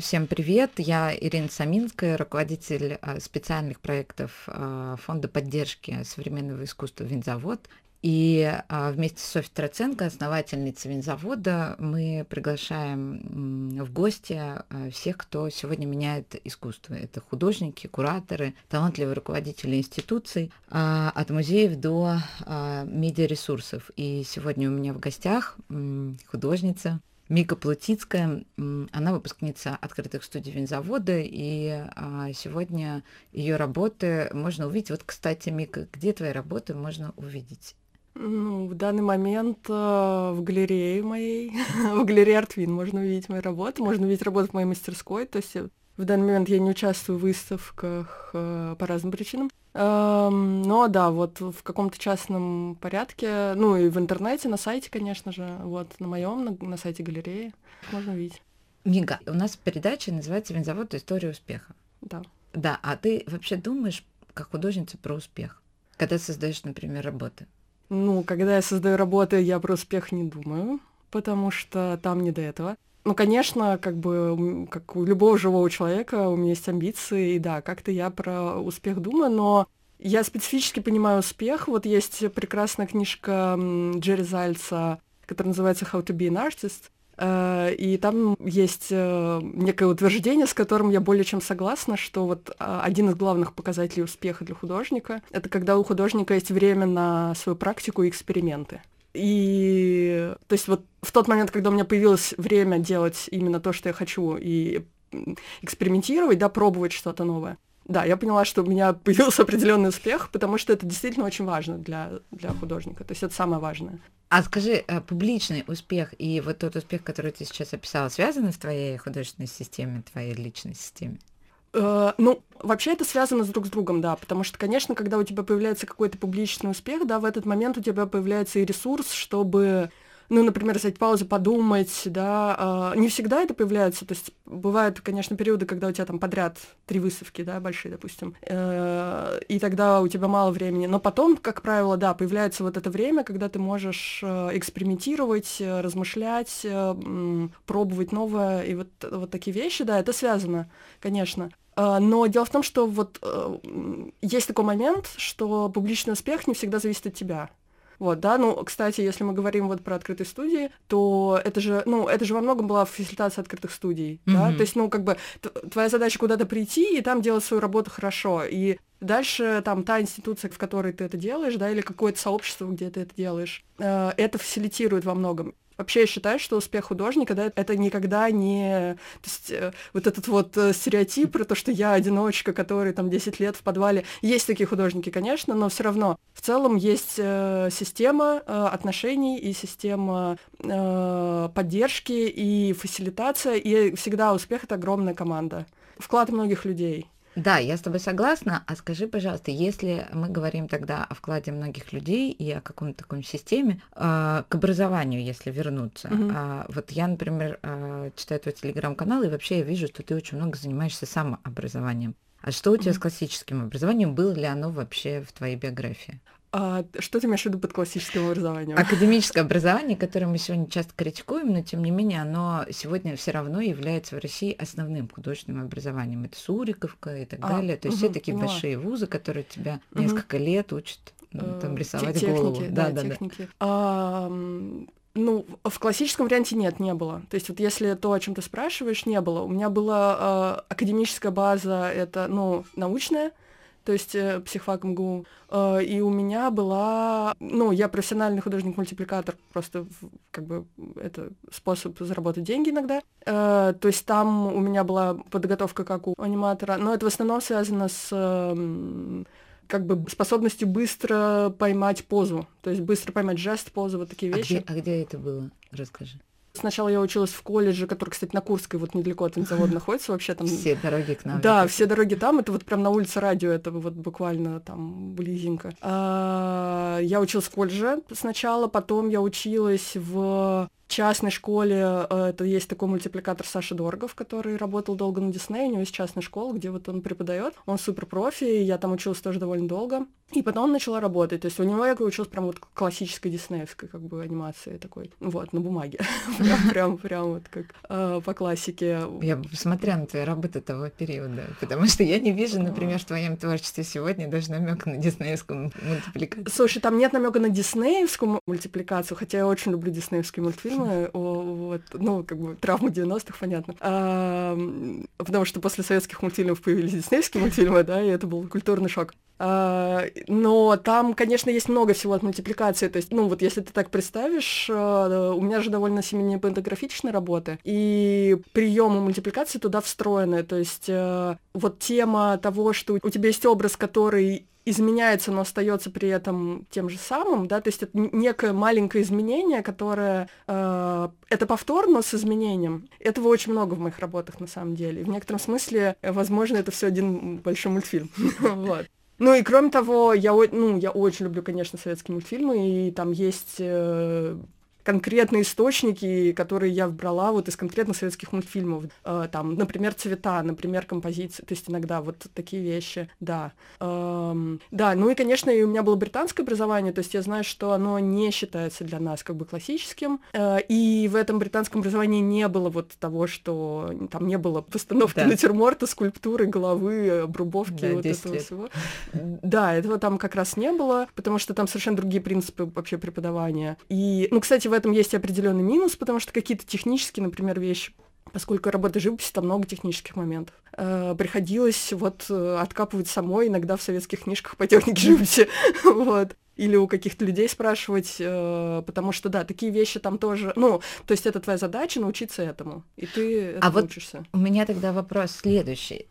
Всем привет! Я Ирина Саминская, руководитель а, специальных проектов а, Фонда поддержки современного искусства «Винзавод». И а, вместе с Софьей Троценко, основательницей винзавода, мы приглашаем в гости всех, кто сегодня меняет искусство. Это художники, кураторы, талантливые руководители институций, от музеев до медиаресурсов. И сегодня у меня в гостях художница Мика Плутицкая, она выпускница открытых студий винзавода, и а, сегодня ее работы можно увидеть. Вот, кстати, Мика, где твои работы можно увидеть? Ну, в данный момент э, в галерее моей, в галерее Артвин можно увидеть мои работы, можно увидеть работы в моей мастерской, то есть в данный момент я не участвую в выставках э, по разным причинам. Эм, но да, вот в каком-то частном порядке, ну и в интернете, на сайте, конечно же, вот на моем, на, на сайте галереи можно увидеть. Мига, у нас передача называется «Винзавод. История успеха». Да. Да, а ты вообще думаешь как художница про успех, когда создаешь, например, работы? Ну, когда я создаю работы, я про успех не думаю, потому что там не до этого. Ну, конечно, как бы, как у любого живого человека, у меня есть амбиции, и да, как-то я про успех думаю, но я специфически понимаю успех. Вот есть прекрасная книжка Джерри Зальца, которая называется «How to be an artist», э, и там есть э, некое утверждение, с которым я более чем согласна, что вот а, один из главных показателей успеха для художника — это когда у художника есть время на свою практику и эксперименты. И то есть вот в тот момент, когда у меня появилось время делать именно то, что я хочу, и экспериментировать, да, пробовать что-то новое, да, я поняла, что у меня появился определенный успех, потому что это действительно очень важно для, для художника. То есть это самое важное. А скажи, э, публичный успех и вот тот успех, который ты сейчас описала, связаны с твоей художественной системе, твоей личной системе? Э, ну, вообще это связано с друг с другом, да, потому что, конечно, когда у тебя появляется какой-то публичный успех, да, в этот момент у тебя появляется и ресурс, чтобы ну, например, взять паузу, подумать, да, э, не всегда это появляется, то есть бывают, конечно, периоды, когда у тебя там подряд три выставки, да, большие, допустим, э, и тогда у тебя мало времени, но потом, как правило, да, появляется вот это время, когда ты можешь э, экспериментировать, э, размышлять, пробовать новое, и вот, вот такие вещи, да, это связано, конечно. Э, но дело в том, что вот есть такой момент, что публичный успех не всегда зависит от тебя. Вот, да, ну, кстати, если мы говорим вот про открытые студии, то это же, ну, это же во многом была фасилитация открытых студий, mm-hmm. да, то есть, ну, как бы твоя задача куда-то прийти и там делать свою работу хорошо, и Дальше там та институция, в которой ты это делаешь, да, или какое-то сообщество, где ты это делаешь, э, это фасилитирует во многом. Вообще я считаю, что успех художника, да, это никогда не... То есть э, вот этот вот э, стереотип про то, что я одиночка, который там 10 лет в подвале. Есть такие художники, конечно, но все равно в целом есть э, система отношений и система поддержки и фасилитация, и всегда успех — это огромная команда. Вклад многих людей. Да, я с тобой согласна. А скажи, пожалуйста, если мы говорим тогда о вкладе многих людей и о каком-то таком системе, э, к образованию, если вернуться. Mm-hmm. А, вот я, например, э, читаю твой телеграм-канал, и вообще я вижу, что ты очень много занимаешься самообразованием. А что у тебя mm-hmm. с классическим образованием? Было ли оно вообще в твоей биографии? А что ты имеешь в виду под классическим образованием? Академическое образование, которое мы сегодня часто критикуем, но тем не менее оно сегодня все равно является в России основным художественным образованием. Это Суриковка и так а, далее. То есть угу, все такие поняла. большие вузы, которые тебя угу. несколько лет учат ну, там рисовать техники, голову. Да, да, техники. Да. А, ну, в классическом варианте нет, не было. То есть вот если то, о чем ты спрашиваешь, не было. У меня была э, академическая база, это, ну, научная, то есть э, психфак МГУ. Э, и у меня была, ну, я профессиональный художник-мультипликатор, просто как бы это способ заработать деньги иногда. Э, то есть там у меня была подготовка как у аниматора, но это в основном связано с э, как бы способностью быстро поймать позу, то есть быстро поймать жест, позу, вот такие вещи. А где, а где это было? Расскажи. Сначала я училась в колледже, который, кстати, на Курской, вот недалеко от завода находится вообще там. Все дороги к нам. Да, все дороги там, это вот прям на улице радио, это вот буквально там близенько. А, я училась в колледже сначала, потом я училась в частной школе, э, это есть такой мультипликатор Саша Доргов, который работал долго на Дисней, у него есть частная школа, где вот он преподает, он супер профи, я там училась тоже довольно долго, и потом он начала работать, то есть у него я училась прям вот классической диснеевской как бы анимации такой, вот, на бумаге, прям, прям вот как э, по классике. Я смотря на твои работы того периода, потому что я не вижу, например, в твоем творчестве сегодня даже намека на диснеевскую мультипликацию. Слушай, там нет намека на диснеевскую мультипликацию, хотя я очень люблю диснеевские мультфильмы, вот, ну, как бы травму 90-х, понятно. А, потому что после советских мультфильмов появились диснеевские мультфильмы, да, и это был культурный шок. А, но там, конечно, есть много всего от мультипликации. То есть, ну, вот если ты так представишь, а, у меня же довольно семейно-пентаграфичная работа, и приемы мультипликации туда встроены. То есть, а, вот тема того, что у тебя есть образ, который изменяется, но остается при этом тем же самым, да, то есть это некое маленькое изменение, которое э, это повтор, но с изменением. Этого очень много в моих работах на самом деле. В некотором смысле, возможно, это все один большой мультфильм. вот. Ну и кроме того, я, ну, я очень люблю, конечно, советские мультфильмы, и там есть э, конкретные источники, которые я брала вот из конкретных советских мультфильмов. Э, там, например, цвета, например, композиции, то есть иногда вот такие вещи, да. Эм, да, ну и, конечно, и у меня было британское образование, то есть я знаю, что оно не считается для нас как бы классическим, э, и в этом британском образовании не было вот того, что там не было постановки да. натюрморта, скульптуры, головы, обрубовки, да, вот этого лет. всего. Да, этого там как раз не было, потому что там совершенно другие принципы вообще преподавания. И, ну, кстати, в этом есть определенный минус, потому что какие-то технические, например, вещи поскольку работа живописи, там много технических моментов. Э, приходилось вот э, откапывать самой иногда в советских книжках по технике живописи, вот. Или у каких-то людей спрашивать, э, потому что, да, такие вещи там тоже, ну, то есть это твоя задача научиться этому, и ты а вот у меня тогда вопрос следующий.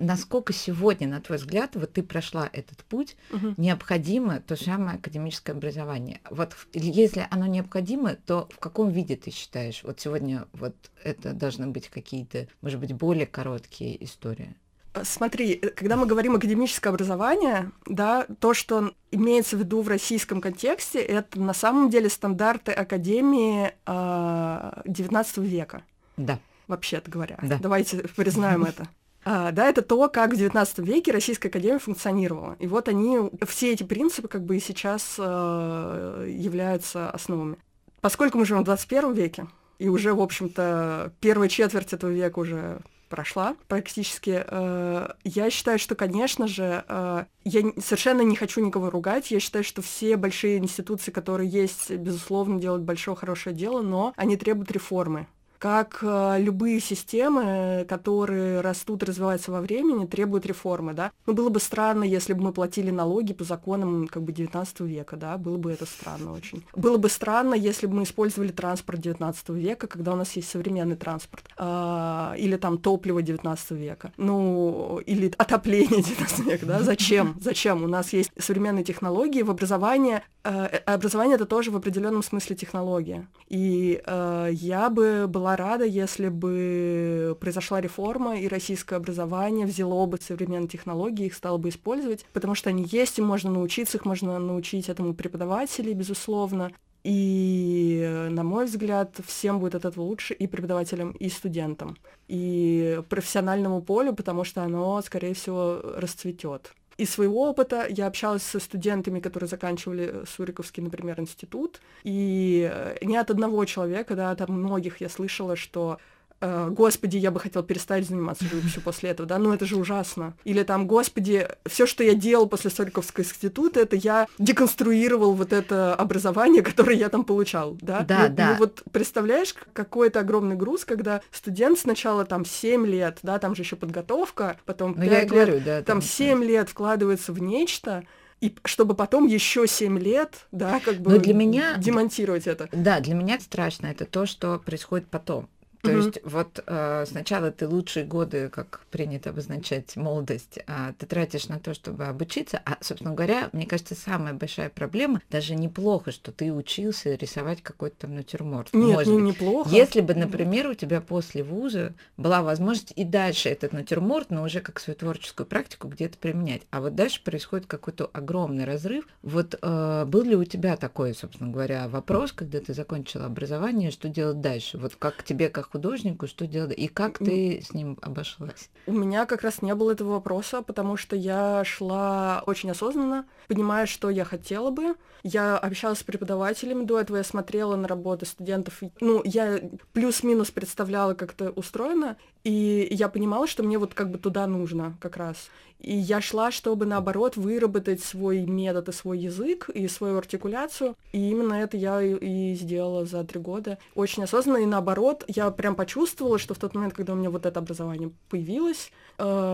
А насколько сегодня, на твой взгляд, вот ты прошла этот путь, угу. необходимо то самое академическое образование? Вот если оно необходимо, то в каком виде ты считаешь? Вот сегодня вот это должны быть какие-то, может быть, более короткие истории? Э, смотри, э, когда мы говорим академическое образование, да, то, что имеется в виду в российском контексте, это на самом деле стандарты академии э, а, XIX века. Да. Вообще-то говоря. Да. Давайте признаем это. А, да, это то, как в XIX веке Российская Академия функционировала. И вот они, все эти принципы как бы и сейчас э, являются основами. Поскольку мы живем в 21 веке, и уже, в общем-то, первая четверть этого века уже прошла практически. Э, я считаю, что, конечно же, э, я совершенно не хочу никого ругать. Я считаю, что все большие институции, которые есть, безусловно, делают большое хорошее дело, но они требуют реформы как э, любые системы, которые растут развиваются во времени, требуют реформы, да. Ну, было бы странно, если бы мы платили налоги по законам как бы 19 века, да, было бы это странно очень. Было бы странно, если бы мы использовали транспорт 19 века, когда у нас есть современный транспорт, э, или там топливо 19 века, ну, или отопление 19 века, да, зачем? Зачем? У нас есть современные технологии в образовании, э, образование это тоже в определенном смысле технология. И э, я бы была была рада, если бы произошла реформа, и российское образование взяло бы современные технологии, их стало бы использовать, потому что они есть, и можно научиться, их можно научить этому преподавателей, безусловно. И, на мой взгляд, всем будет от этого лучше и преподавателям, и студентам, и профессиональному полю, потому что оно, скорее всего, расцветет. Из своего опыта я общалась со студентами, которые заканчивали Суриковский, например, институт, и не от одного человека, да, там многих я слышала, что Э, господи, я бы хотел перестать заниматься живописью после этого, да, ну это же ужасно. Или там, господи, все, что я делал после Сольковского института, это я деконструировал вот это образование, которое я там получал, да. Да, ну, да. Ну вот представляешь, какой это огромный груз, когда студент сначала там 7 лет, да, там же еще подготовка, потом ну, 5 я лет, говорю, да, там 7 лет вкладывается в нечто, и чтобы потом еще 7 лет, да, как бы Но для меня, демонтировать это. Да, для меня страшно это то, что происходит потом То mm-hmm. есть вот э, сначала ты лучшие годы, как принято обозначать молодость, э, ты тратишь на то, чтобы обучиться, а, собственно говоря, мне кажется, самая большая проблема, даже неплохо, что ты учился рисовать какой-то там натюрморт. Нет, Может не, быть. неплохо. Если бы, например, у тебя после вуза была возможность и дальше этот натюрморт, но уже как свою творческую практику где-то применять, а вот дальше происходит какой-то огромный разрыв. Вот э, был ли у тебя такой, собственно говоря, вопрос, когда ты закончила образование, что делать дальше? Вот как тебе, как художнику, что делать, и как ты с ним обошлась? У меня как раз не было этого вопроса, потому что я шла очень осознанно, понимая, что я хотела бы. Я общалась с преподавателями, до этого я смотрела на работы студентов. Ну, я плюс-минус представляла, как это устроено, и я понимала, что мне вот как бы туда нужно как раз. И я шла, чтобы, наоборот, выработать свой метод и свой язык, и свою артикуляцию. И именно это я и сделала за три года. Очень осознанно, и наоборот, я прям почувствовала, что в тот момент, когда у меня вот это образование появилось,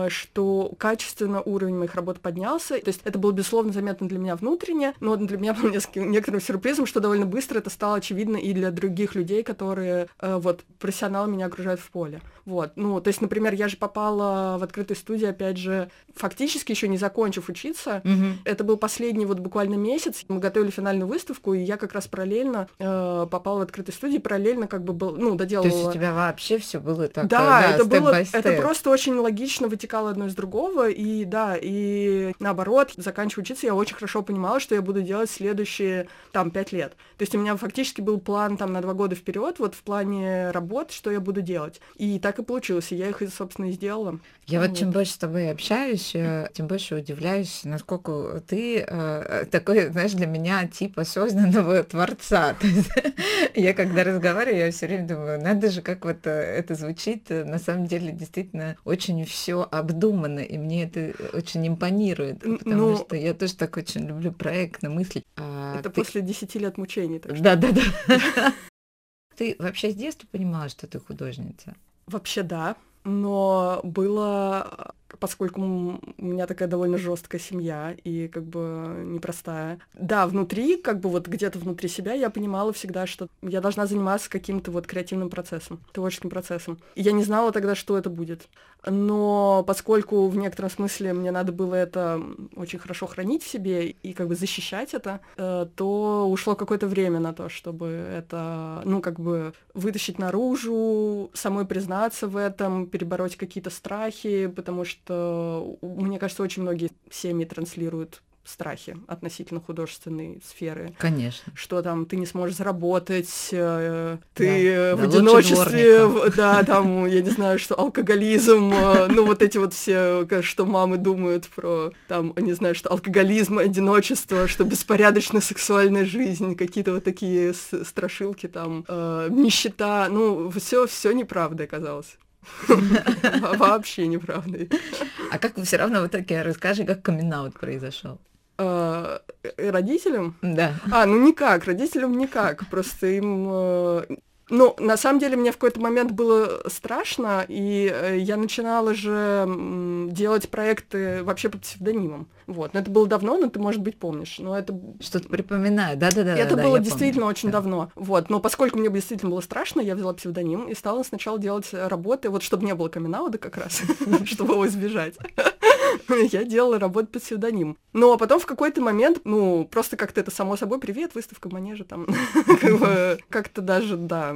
что качественно уровень моих работ поднялся. То есть это было, безусловно, заметно для меня внутренне, но для меня было некоторым сюрпризом, что довольно быстро это стало очевидно и для других людей, которые э, вот профессионалы меня окружают в поле. Вот. Ну, то есть, например, я же попала в открытую студию, опять же, фактически еще не закончив учиться. Мгм. Это был последний вот буквально месяц. Мы готовили финальную выставку, и я как раз параллельно э, попала в открытую студию, параллельно как бы был, ну, То доделывала. есть у тебя вообще все было так, Да, э, это было, это просто очень логично вытекало одно из другого, и да, и наоборот, заканчивая учиться, я очень хорошо понимала, что я буду делать следующие, там, пять лет. То есть у меня фактически был план там на два года вперед, вот в плане работ, что я буду делать. И так и получилось, и я их, собственно, и сделала. Я вот Вот. чем больше с тобой общаюсь, э, тем больше удивляюсь, насколько ты э, такой, знаешь, для меня тип осознанного творца. То есть я когда разговариваю, я все время думаю, надо же, как вот э, это звучит. э, На самом деле, действительно, очень все обдуманно, и мне это очень импонирует, потому ну- что я тоже так очень люблю проектно мыслить. А это ты- после десяти лет мучений. Так. Да, да, да. Ты вообще с детства понимала, что ты художница? Вообще да, но было, поскольку у меня такая довольно жесткая семья и как бы непростая. Да, внутри, как бы вот где-то внутри себя я понимала всегда, что я должна заниматься каким-то вот креативным процессом, творческим процессом. И я не знала тогда, что это будет. Но поскольку в некотором смысле мне надо было это очень хорошо хранить в себе и как бы защищать это, э, то ушло какое-то время на то, чтобы это, ну, как бы вытащить наружу, самой признаться в этом, перебороть какие-то страхи, потому что, у- мне кажется, очень многие семьи транслируют страхи относительно художественной сферы Конечно. что там ты не сможешь заработать, э, ты Да, в да, одиночестве, да, там, я не знаю, что алкоголизм, э, ну вот эти вот все, что мамы думают про, там, не знаю, что алкоголизм, одиночество, что беспорядочная сексуальная жизнь, какие-то вот такие страшилки там, э, нищета, ну все, все неправда оказалось. Во- Вообще неправда. А как все равно в итоге расскажи, как камин произошел? Э, Родителям Да. А, ну никак, родителям никак, просто им... Ну, на самом деле, мне в какой-то момент было страшно, и э, я начинала же делать проекты вообще под псевдонимом. Вот, но это было давно, но ты, может быть, помнишь. Но это, Что-то припоминаю. Да-да-да. это да, было действительно помню. очень Да. давно. Вот, но поскольку мне действительно было страшно, я взяла псевдоним и стала сначала делать работы, вот чтобы не было камин как раз, чтобы его избежать. Я делала работу под псевдоним. Но потом в какой-то момент, ну, просто как-то это само собой, привет, выставка в манеже там. Как-то даже, да.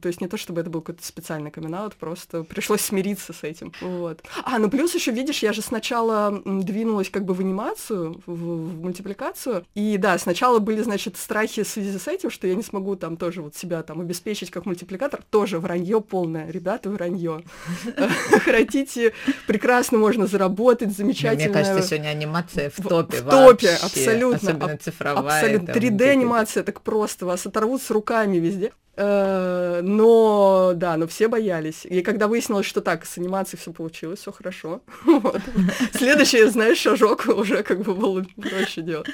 То есть не то, чтобы это был какой-то специальный камин просто пришлось смириться с этим. Вот. А, ну плюс еще, видишь, я же сначала двинулась как бы в анимацию, в, в мультипликацию. И да, сначала были, значит, страхи в связи с этим, что я не смогу там тоже вот себя там обеспечить как мультипликатор. Тоже вранье полное. Ребята, вранье. Хотите, прекрасно можно заработать, Да, замечательно. Мне кажется, сегодня анимация в топе в топе, вообще. абсолютно, Особенно цифровая. Абсолютно. там, 3D-анимация так просто, вас оторвут с руками везде. Э, Но, да, но все боялись. И когда выяснилось, что так, с анимацией все получилось, все хорошо. Следующий, знаешь, шажок уже как бы было проще делать.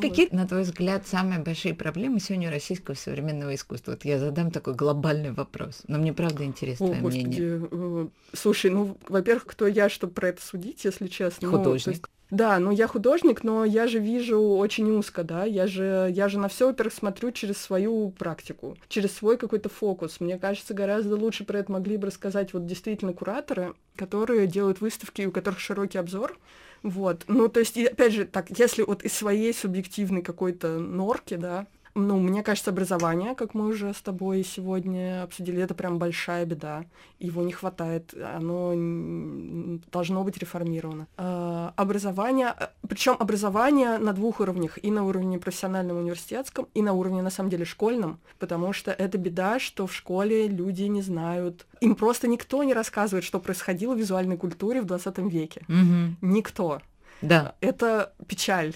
Какие, на твой взгляд, самые большие проблемы сегодня у российского современного искусства? Вот я задам такой глобальный вопрос, но мне правда интересно твое мнение. господи. э, Слушай, ну, во-первых, кто я, чтобы про это судить, если честно? Ну, Художник. есть- Да, ну я художник, но я же вижу очень узко, да, я же, я же на все, во-первых, смотрю через свою практику, через свой какой-то фокус. Мне кажется, гораздо лучше про это могли бы рассказать вот действительно кураторы, которые делают выставки, у которых широкий обзор, вот. Ну, то есть, и, опять же, так, если вот из своей субъективной какой-то норки, да, ну, мне кажется, образование, как мы уже с тобой сегодня обсудили, это прям большая беда. Его не хватает, оно должно быть реформировано. А, образование, э, причем образование на двух уровнях, и на уровне профессиональном университетском, и на уровне, на самом деле, школьном, потому что это беда, что в школе люди не знают, им просто никто не рассказывает, что происходило в визуальной культуре в 20 веке. Угу. Никто. Да. Это печаль.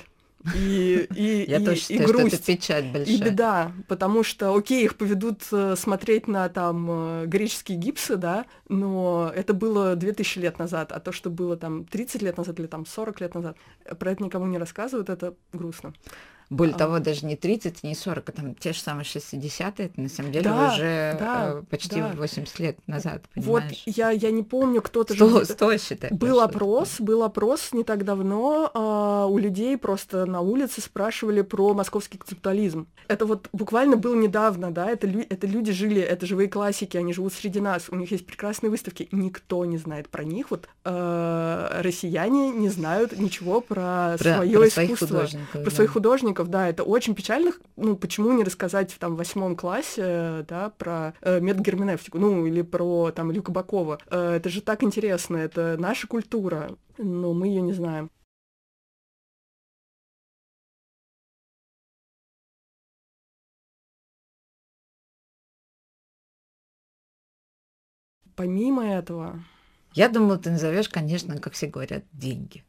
И, и, Я и, тоже считаю, и грусть, что это печаль большая. и беда, потому что, окей, их поведут э, смотреть на там э, греческие гипсы, да, но это было 2000 лет назад, а то, что было там 30 лет назад или там 40 лет назад, про это никому не рассказывают, это грустно. Более А. того, даже не 30, не 40, а там те же самые 60-е, это на самом деле Да, уже да, э, почти да. 80 лет назад, Вот понимаешь? я, я не помню, кто-то же... 100, где-то- 100 считай. Был опрос, был опрос не так давно, а, у людей просто на улице спрашивали про московский концептуализм. Это вот буквально было недавно, да, это, лю- это люди жили, это живые классики, они живут среди нас, у них есть прекрасные выставки, никто не знает про них, вот э, россияне не знают ничего про, Про, свое про своих искусство. художников. Про да. своих художников, да, это очень печально. Ну, почему не рассказать в там восьмом классе, да, про э, метагерменевтику, ну, или про там Илью Кабакова. Э, это же так интересно, это наша культура, но мы ее не знаем. Помимо этого, Я думала, ты назовешь, конечно, как все говорят, деньги.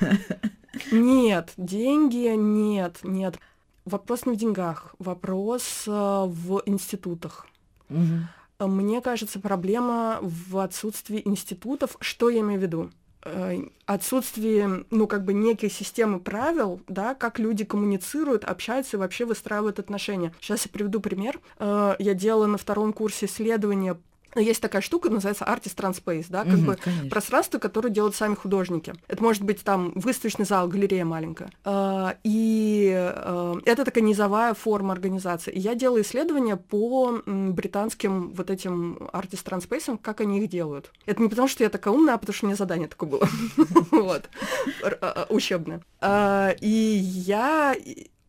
Нет, деньги нет, нет. Вопрос не в деньгах, вопрос э, в институтах. Э, Мне кажется, проблема в отсутствии институтов. Что я имею в виду? Э, Отсутствие, ну, как бы некой системы правил, да, как люди коммуницируют, общаются и вообще выстраивают отношения. Сейчас я приведу пример. Э, Я делала на втором курсе исследования ну, есть такая штука, называется Artist Transpace, да, как Мгм, бы конечно. пространство, которое делают сами художники. Это может быть там выставочный зал, галерея маленькая. А, И э, это такая низовая форма организации. И я делала исследования по британским вот этим Artist Transpace, как они их делают. Это не потому, что я такая умная, а потому что у меня задание такое было. Вот. А, а, Учебное. А, И я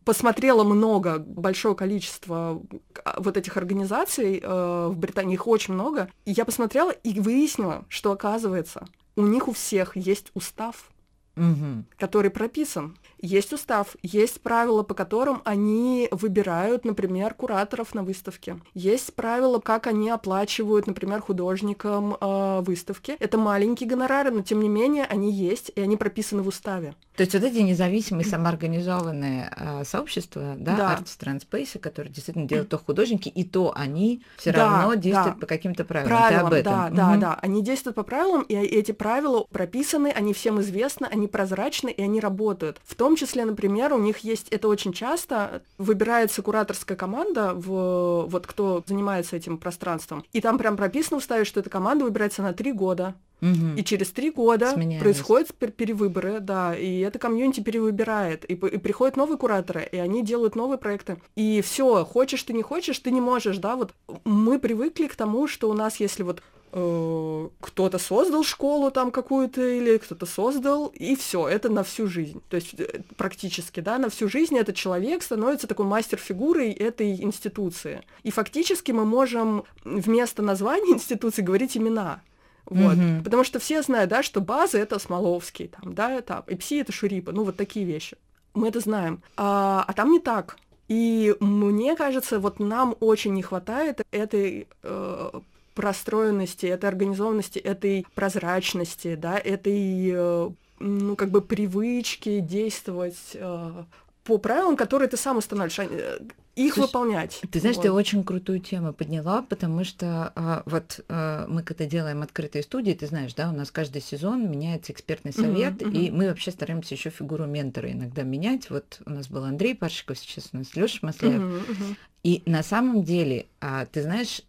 посмотрела много, большое количество а, вот этих организаций э, в Британии, их очень много, и я посмотрела и выяснила, что оказывается, у них у всех есть устав, Мгм. который прописан. Есть устав, есть правила, по которым они выбирают, например, кураторов на выставке. Есть правила, как они оплачивают, например, художникам э, выставки. Это маленькие гонорары, но тем не менее они есть, и они прописаны в уставе. То есть вот эти независимые самоорганизованные а, сообщества, да, Да. Arts Transpace, которые действительно делают то художники, и то они все Да, равно действуют да. по каким-то правилам. Ты Правилам, об этом. да, да, Мгм. да. Они действуют по правилам, и эти правила прописаны, они всем известны, они прозрачны, и они работают. В том числе, например, у них есть, это очень часто, выбирается кураторская команда, в, вот кто занимается этим пространством, и там прям прописано в уставе, что эта команда выбирается на три года. Мгм. И через три года Сменяемость. происходят пер- перевыборы, да, и это комьюнити перевыбирает, и, и приходят новые кураторы, и они делают новые проекты. И все, хочешь ты не хочешь, ты не можешь, да, вот мы привыкли к тому, что у нас, если вот кто-то создал школу там какую-то или кто-то создал, и все, это на всю жизнь. То есть э, практически, да, на всю жизнь этот человек становится такой мастер-фигурой этой институции. И фактически мы можем вместо названия институции говорить имена. Вот. Мгм. Потому что все знают, да, что база это Смоловский, там, да, там, и пси это Шурипа, ну вот такие вещи. Мы это знаем. А, а там не так. И мне кажется, вот нам очень не хватает этой э, простроенности, этой организованности, этой прозрачности, да, этой, э, ну, как бы привычки действовать э, по правилам, которые ты сам устанавливаешь, а, э, их Слушай, выполнять. Ты знаешь, Вот. ты очень крутую тему подняла, потому что а, вот а, мы когда делаем открытые студии, ты знаешь, да, у нас каждый сезон меняется экспертный совет, мгм. и мы вообще стараемся еще фигуру ментора иногда менять. Вот у нас был Андрей Паршиков, сейчас у нас Леша Масляев. Мгм, мгм. И на самом деле, а, ты знаешь,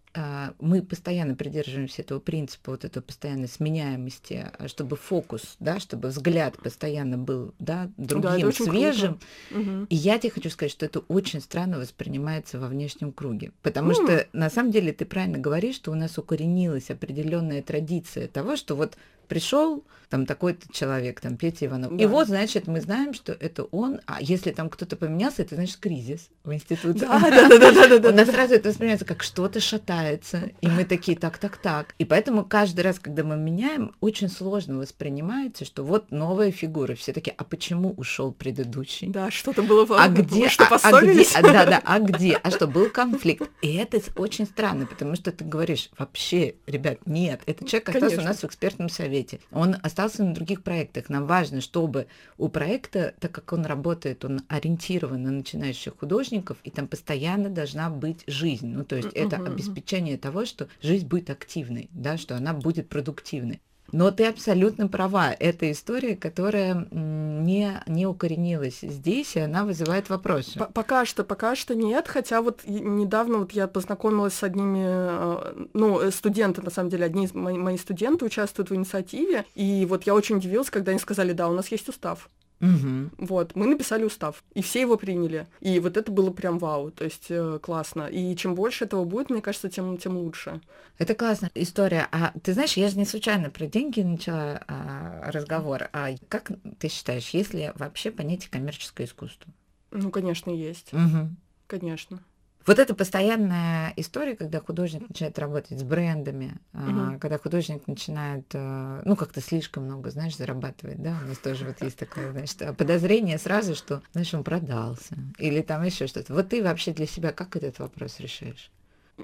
мы постоянно придерживаемся этого принципа, вот этой постоянной сменяемости, а, чтобы фокус, да, чтобы взгляд постоянно был, да, другим, да, свежим. Угу. И я тебе хочу сказать, что это очень странно воспринимается во внешнем круге, потому mm. что на самом деле ты правильно говоришь, что у нас укоренилась определенная традиция того, что вот пришел там такой-то человек, там Петя Иванов. Да. И вот, значит, мы знаем, что это он, а если там кто-то поменялся, это значит кризис в институте. Да, да, да, да, да. У нас сразу это воспринимается как что-то шатается, и мы такие, так, так, так. И поэтому каждый раз, когда мы меняем, очень сложно воспринимается, что вот новая фигура. Все такие, а почему ушел предыдущий? Да, что-то было А где? Что, а, а где? Да, да, а где? А что, был конфликт? И это очень странно, потому что ты говоришь, вообще, ребят, нет, этот человек остался у нас в экспертном совете. Он остался на других проектах. Нам важно, чтобы у проекта, так как он работает, он ориентирован на начинающих художников, и там постоянно должна быть жизнь. Ну, то есть это обеспечение того, что жизнь будет активной, да, что она будет продуктивной. Но ты абсолютно права. Это история, которая не, не укоренилась здесь, и она вызывает вопросы. Пока что, пока что нет. Хотя вот недавно вот я познакомилась с одними, э, ну, э, студенты, на самом деле, одни из мои, мои студенты участвуют в инициативе. И вот я очень удивилась, когда они сказали, да, у нас есть устав. Угу. Вот, мы написали устав, и все его приняли. И вот это было прям вау, то есть э, классно. И чем больше этого будет, мне кажется, тем, тем лучше. Это классная история. А ты знаешь, я же не случайно про деньги начала а, разговор. А как ты считаешь, есть ли вообще понятие коммерческое искусство? Ну, конечно, есть. Угу. Конечно. Вот это постоянная история, когда художник начинает работать с брендами, угу. когда художник начинает, э, ну, как-то слишком много, знаешь, зарабатывать, да, у нас тоже вот есть такое, значит, подозрение сразу, что, знаешь, он продался, или там еще что-то. Вот ты вообще для себя как этот вопрос решаешь?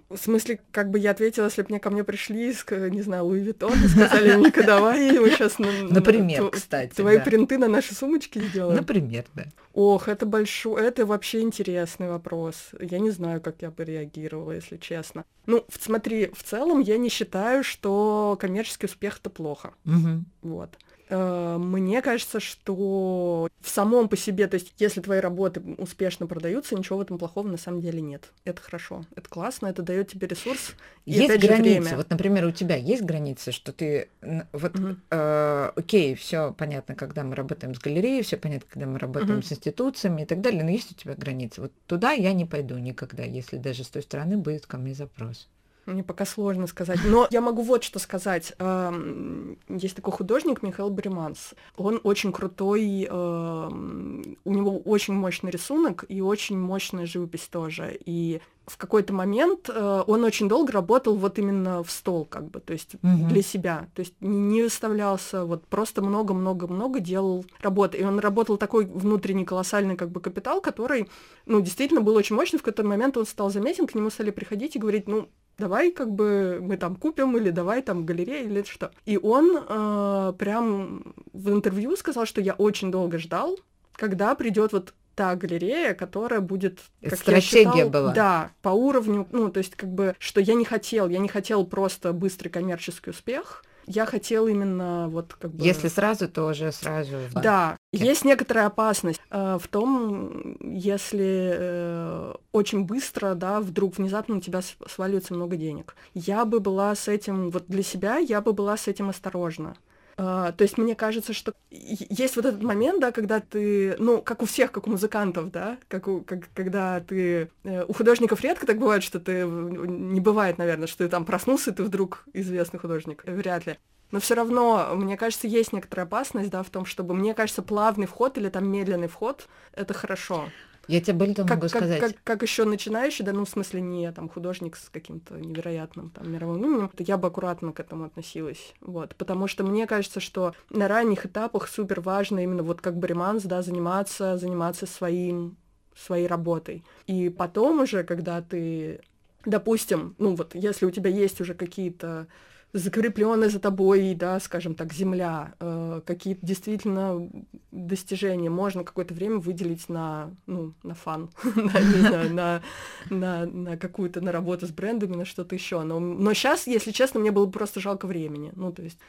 В смысле, как бы я ответила, если бы мне ко мне пришли, не знаю, Луи Виттон, и сказали, Ника, давай мы сейчас... Например, кстати. Твои принты на наши сумочки сделаем. Например, да. Ох, это большой, это вообще интересный вопрос. Я не знаю, как я бы реагировала, если честно. Ну, смотри, в целом я не считаю, что коммерческий успех это плохо. Угу. Вот. Э, мне кажется, что в самом по себе, то есть если твои работы успешно продаются, ничего в этом плохого на самом деле нет. Это хорошо, это классно, это дает тебе ресурс. И есть опять границы. Же, время. Вот, например, у тебя есть границы, что ты вот, mm-hmm. э, окей, все понятно, когда мы работаем с галереей, все понятно, когда мы работаем mm-hmm. с институциями и так далее, но есть у тебя границы. Вот туда я не пойду никогда, если даже с той стороны будет ко мне запрос. Мне пока сложно сказать. Но я могу вот что сказать. Есть такой художник Михаил Бриманс. Он очень крутой, у него очень мощный рисунок и очень мощная живопись тоже. И в какой-то момент э, он очень долго работал вот именно в стол, как бы, то есть угу. для себя. То есть не выставлялся, вот просто много-много-много делал работы. И он работал такой внутренний колоссальный как бы капитал, который, ну, действительно был очень мощный. В какой-то момент он стал заметен, к нему стали приходить и говорить, ну, давай как бы мы там купим, или давай там галерея, или что. И он э, прям в интервью сказал, что я очень долго ждал, когда придет вот та галерея, которая будет... Как Стратегия я считал, была. Да, по уровню, ну, то есть как бы, что я не хотел, я не хотел просто быстрый коммерческий успех, я хотел именно вот как бы... Если сразу, то уже сразу. Да, да. Есть некоторая опасность э, в том, если э, очень быстро, да, вдруг внезапно у тебя сваливается много денег. Я бы была с этим, вот для себя я бы была с этим осторожна. Uh, то есть мне кажется, что есть вот этот момент, да, когда ты, ну, как у всех, как у музыкантов, да, как, у, как когда ты... Э, у художников редко так бывает, что ты... Не бывает, наверное, что ты там проснулся, и ты вдруг известный художник. Вряд ли. Но все равно, мне кажется, есть некоторая опасность, да, в том, чтобы, мне кажется, плавный вход или там медленный вход — это хорошо. Я тебе более того как, могу как, сказать. Как, как еще начинающий, да, ну, в смысле, не там художник с каким-то невероятным там мировым именем, то я бы аккуратно к этому относилась. Вот. Потому что мне кажется, что на ранних этапах супер важно именно вот как Бариманс, да, заниматься, заниматься своим, своей работой. И потом уже, когда ты, допустим, ну вот, если у тебя есть уже какие-то закрепленная за тобой, да, скажем так, земля, э, какие-то действительно достижения можно какое-то время выделить на, ну, на фан, на, на, на какую-то, на работу с брендами, на что-то еще. Но, но сейчас, если честно, мне было просто жалко времени. Ну, то есть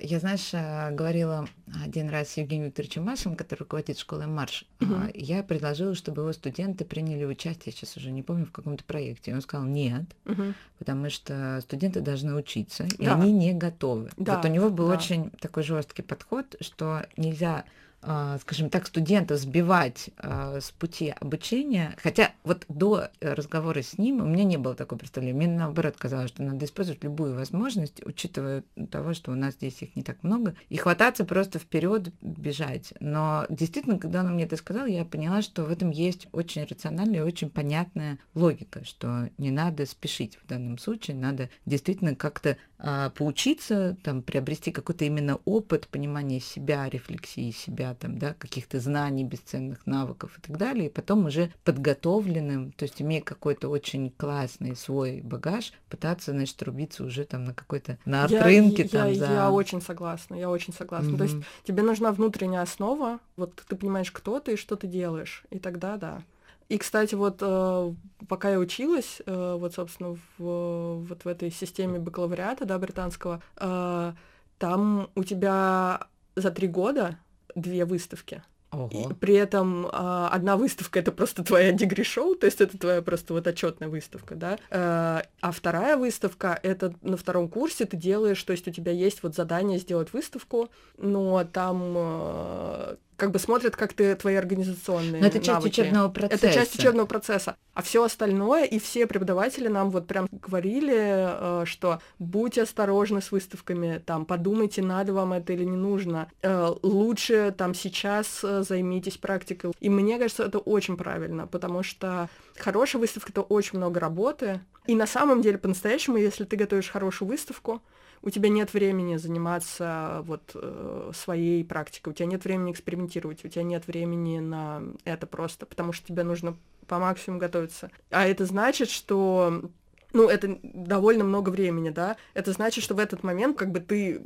Я, знаешь, э, говорила один раз с Евгением Викторовичем Машем, который руководит школой Марш. А, Я предложила, чтобы его студенты приняли участие, сейчас уже не помню, в каком-то проекте. И он сказал нет, Мгм. потому что студенты должны учиться, и Да. они не готовы. Да, Вот у него был да. очень такой жесткий подход, что нельзя скажем так, студентов сбивать а, с пути обучения. Хотя вот до э, разговора с ним у меня не было такого представления. Мне наоборот казалось, что надо использовать любую возможность, учитывая того, что у нас здесь их не так много, и хвататься просто вперед бежать. Но действительно, когда он мне это сказал, я поняла, что в этом есть очень рациональная и очень понятная логика, что не надо спешить в данном случае, надо действительно как-то а, поучиться, там, приобрести какой-то именно опыт, понимание себя, рефлексии себя, там, да, каких-то знаний, бесценных навыков и так далее, и потом уже подготовленным, то есть имея какой-то очень классный свой багаж, пытаться, значит, рубиться уже там на какой-то, на Я- арт-рынке я, там за... я очень согласна, я очень согласна. То есть тебе нужна внутренняя основа, вот ты понимаешь, кто ты и что ты делаешь, и тогда да. И, кстати, вот э, пока я училась, э, вот, собственно, в, вот в этой системе бакалавриата, да, британского, э, там у тебя за три года две выставки. И Ого. при этом а, одна выставка это просто твоя дегри-шоу, то есть это твоя просто вот отчетная выставка, да. А вторая выставка это на втором курсе ты делаешь, то есть у тебя есть вот задание сделать выставку, но там как бы смотрят, как ты твои организационные Но это часть навыки. учебного процесса. Это часть учебного процесса. А все остальное, и все преподаватели нам вот прям говорили, э, что будьте осторожны с выставками, там, подумайте, надо вам это или не нужно. Э, лучше там сейчас э, займитесь практикой. И мне кажется, это очень правильно, потому что хорошая выставка — это очень много работы. И на самом деле, по-настоящему, если ты готовишь хорошую выставку, у тебя нет времени заниматься вот э, своей практикой, у тебя нет времени экспериментировать, у тебя нет времени на это просто, потому что тебе нужно по максимуму готовиться. А это значит, что ну, это довольно много времени, да, это значит, что в этот момент как бы ты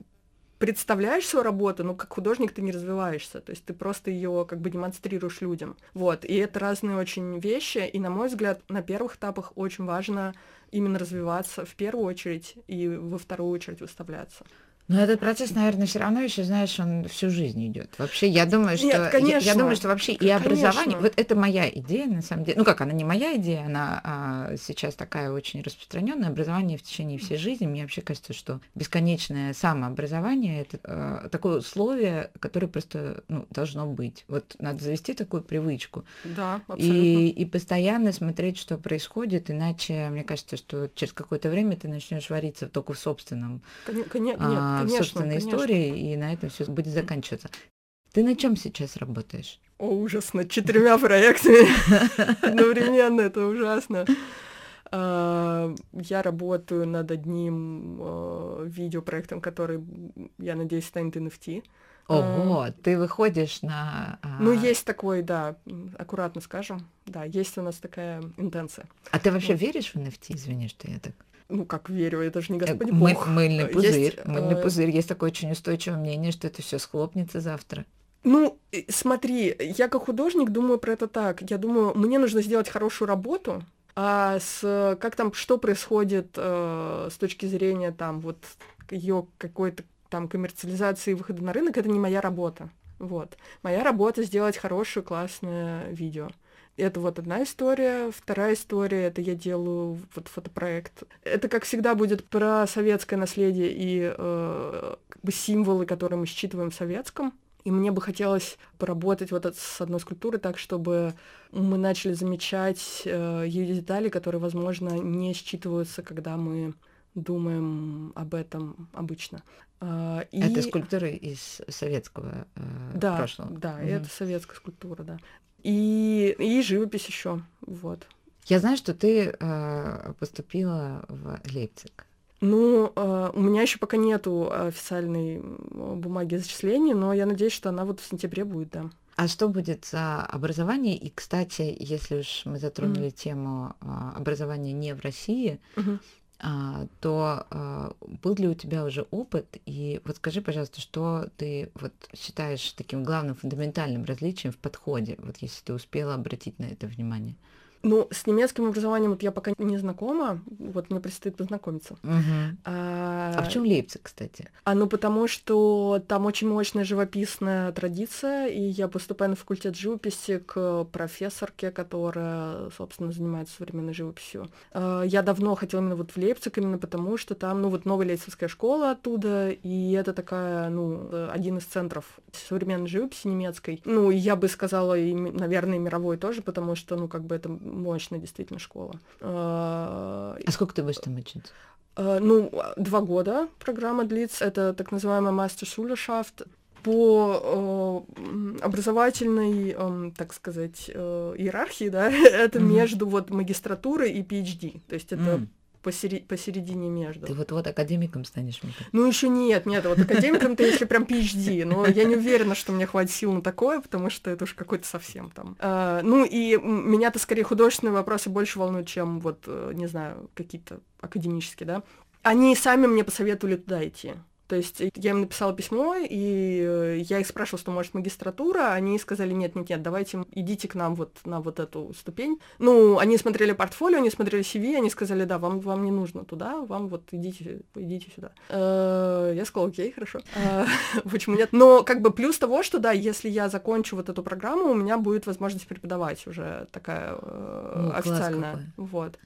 представляешь свою работу, но как художник ты не развиваешься, то есть ты просто ее как бы демонстрируешь людям. Вот, и это разные очень вещи, и, на мой взгляд, на первых этапах очень важно именно развиваться в первую очередь и во вторую очередь выставляться. Но этот процесс, наверное, все равно еще, знаешь, он всю жизнь идет. Вообще, я думаю, что Нет, я- я, конечно. думаю, что вообще и Конечно. образование, вот это моя идея, на самом деле. Ну как, она не моя идея, она а, сейчас такая очень распространенная. Образование в течение всей жизни. Мне вообще кажется, что бесконечное самообразование это а, такое условие, которое просто ну, должно быть. Вот надо завести такую привычку. Да, абсолютно. И, и постоянно смотреть, что происходит, иначе мне кажется, что через какое-то время ты начнешь вариться только в собственном Коне- коне- а, в конечно, собственной конечно. истории, и на этом все будет заканчиваться. Ты на чем сейчас работаешь? О, ужасно, четырьмя проектами одновременно, это ужасно. А, Я работаю над одним э, видеопроектом, который, я надеюсь, станет NFT. Ого, ты выходишь на... а, Ну, есть такой, да, аккуратно скажем. Да, есть у нас такая интенция. А ты вообще вот. веришь в NFT? Извини, что я так... Ну, как верю, это же не Э, Господь мы- Бог. мыльный Есть, пузырь. Мыльный э, пузырь. Есть такое очень устойчивое мнение, что это все схлопнется завтра. Ну, смотри, я как художник думаю про это так. Я думаю, мне нужно сделать хорошую работу, а с как там, что происходит э, с точки зрения там вот ее какой-то там коммерциализации и выхода на рынок, это не моя работа. Вот. Моя работа сделать хорошее, классное видео. Это вот одна история. Вторая история — это я делаю вот фотопроект. Это, как всегда, будет про советское наследие и э, как бы символы, которые мы считываем в советском. И мне бы хотелось поработать вот от- с одной скульптурой так, чтобы мы начали замечать э, ее детали, которые, возможно, не считываются, когда мы думаем об этом обычно. И... Это скульптуры из советского э, да, прошлого. Да, Мгм. это советская скульптура, да. И, и живопись еще, вот. Я знаю, что ты э, поступила в Лейпциг. Ну, э, у меня еще пока нету официальной бумаги зачисления, но я надеюсь, что она вот в сентябре будет, да. А что будет за образование? И, кстати, если уж мы затронули тему а, образования не в России, Мгм. А, то а, был ли у тебя уже опыт? И вот скажи, пожалуйста, что ты вот считаешь таким главным фундаментальным различием в подходе, вот если ты успела обратить на это внимание? Ну, с немецким образованием вот я пока не знакома, вот мне предстоит познакомиться. Угу. А, а в чем Лейпциг, кстати? А ну потому что там очень мощная живописная традиция, и я поступаю на факультет живописи к профессорке, которая, собственно, занимается современной живописью. А, я давно хотела именно вот в Лейпциг, именно потому что там, ну вот новая лейпцигская школа оттуда, и это такая, ну, один из центров современной живописи немецкой. Ну, я бы сказала, и, наверное, и мировой тоже, потому что, ну, как бы это мощная действительно школа. А, а сколько ты будешь там учиться? А, ну, два года программа длится. Это так называемая Schülerschaft по э, образовательной, э, так сказать, э, иерархии, да, это mm-hmm. между вот магистратурой и PhD. То есть это посередине, посередине между. Ты вот-вот академиком станешь, мне Ну, еще нет, нет, вот академиком ты если прям PhD, но я не уверена, что мне хватит сил на такое, потому что это уж какой-то совсем там. А, ну, и меня-то скорее художественные вопросы больше волнуют, чем вот, э, не знаю, какие-то академические, да. Они сами мне посоветовали туда идти. То есть я им написала письмо, и э, я их спрашивала, что может магистратура, они сказали, нет, нет, нет, давайте идите к нам вот на вот эту ступень. Ну, они смотрели портфолио, они смотрели CV, они сказали, да, вам, вам не нужно туда, вам вот идите, идите сюда. Э, я сказала, окей, хорошо. Э, почему нет? Но как бы плюс того, что да, если я закончу вот эту программу, у меня будет возможность преподавать уже такая ну, официальная. Вот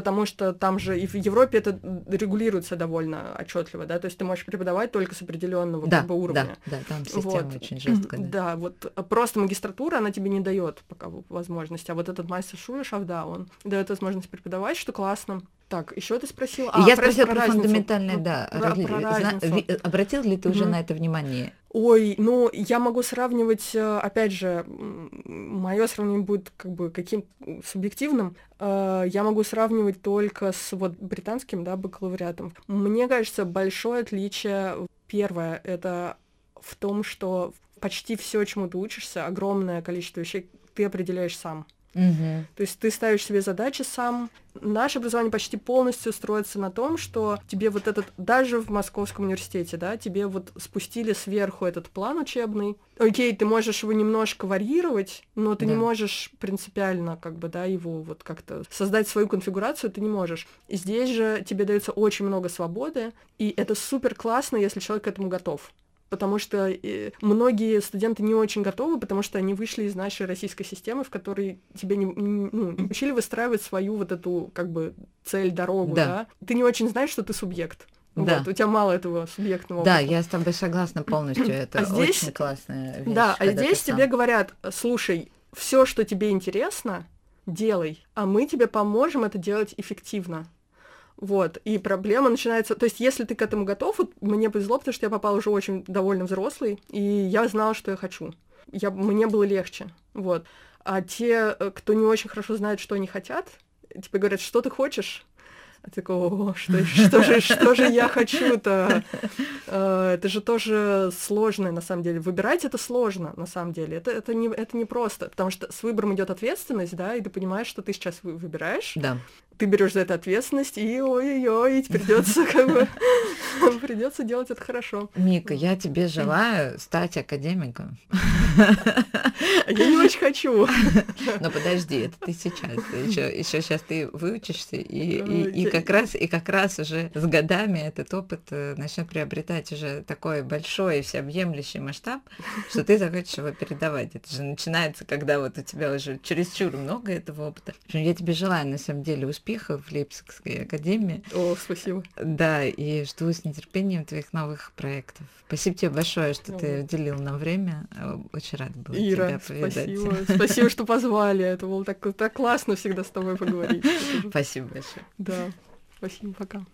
потому что там же и в Европе это регулируется довольно отчетливо, да, то есть ты можешь преподавать только с определенного да, как бы, уровня. Да, да, там система вот. очень жесткая. Да. да, вот просто магистратура, она тебе не дает пока возможности, а вот этот мастер Шулешав, да, он дает возможность преподавать, что классно. Так, еще ты спросил. А, я спросила про, про фундаментальное, да. Про, разли... про разницу. Обратил ли ты уже на это внимание? Ой, ну я могу сравнивать, э, опять же, мое сравнение будет как бы каким субъективным. Э, я могу сравнивать только с вот британским, да, бакалавриатом. Мне кажется, большое отличие первое это в том, что почти все, чему ты учишься, огромное количество вещей ты определяешь сам. Угу. То есть ты ставишь себе задачи сам. Наше образование почти полностью строится на том, что тебе вот этот, даже в Московском университете, да, тебе вот спустили сверху этот план учебный. Окей, ты можешь его немножко варьировать, но ты да. не можешь принципиально, как бы, да, его вот как-то создать свою конфигурацию, ты не можешь. И здесь же тебе дается очень много свободы, и это супер классно, если человек к этому готов потому что э, многие студенты не очень готовы, потому что они вышли из нашей российской системы, в которой тебе не, ну, не учили выстраивать свою вот эту как бы цель, дорогу, да. да? Ты не очень знаешь, что ты субъект. Да. Вот, у тебя мало этого субъектного Да, я с тобой согласна полностью. Это а здесь, очень классная вещь. Да, а здесь тебе сам... говорят, слушай, все, что тебе интересно, делай, а мы тебе поможем это делать эффективно. Вот, и проблема начинается, то есть если ты к этому готов, вот мне повезло, потому что я попала уже очень довольно взрослый, и я знала, что я хочу. Я, мне было легче, вот. А те, э, кто не очень хорошо знает, что они хотят, типа говорят, что ты хочешь, а такой, о, что, что, же, что же я хочу-то? Э, это же тоже сложно, на самом деле. Выбирать это сложно, на самом деле. Это, это, не, это не просто, потому что с выбором идет ответственность, да, и ты понимаешь, что ты сейчас выбираешь. Да ты берешь за это ответственность, и ой-ой-ой, придется как бы придется делать это хорошо. Мика, я тебе желаю стать академиком. Я не очень хочу. Но подожди, это ты сейчас, еще еще сейчас ты выучишься и, и, и как раз и как раз уже с годами этот опыт э, начнет приобретать уже такой большой и всеобъемлющий масштаб, что ты захочешь его передавать. Это же начинается, когда вот у тебя уже чересчур много этого опыта. Я тебе желаю на самом деле успехов в Лейпцигской академии. О, спасибо. Да, и жду с нетерпением твоих новых проектов. Спасибо тебе большое, что ты уделил нам время. Очень рада была Ира, тебя повидать. спасибо. Спасибо, что позвали. Это было так, так классно всегда с тобой поговорить. Спасибо большое. Да, спасибо, пока.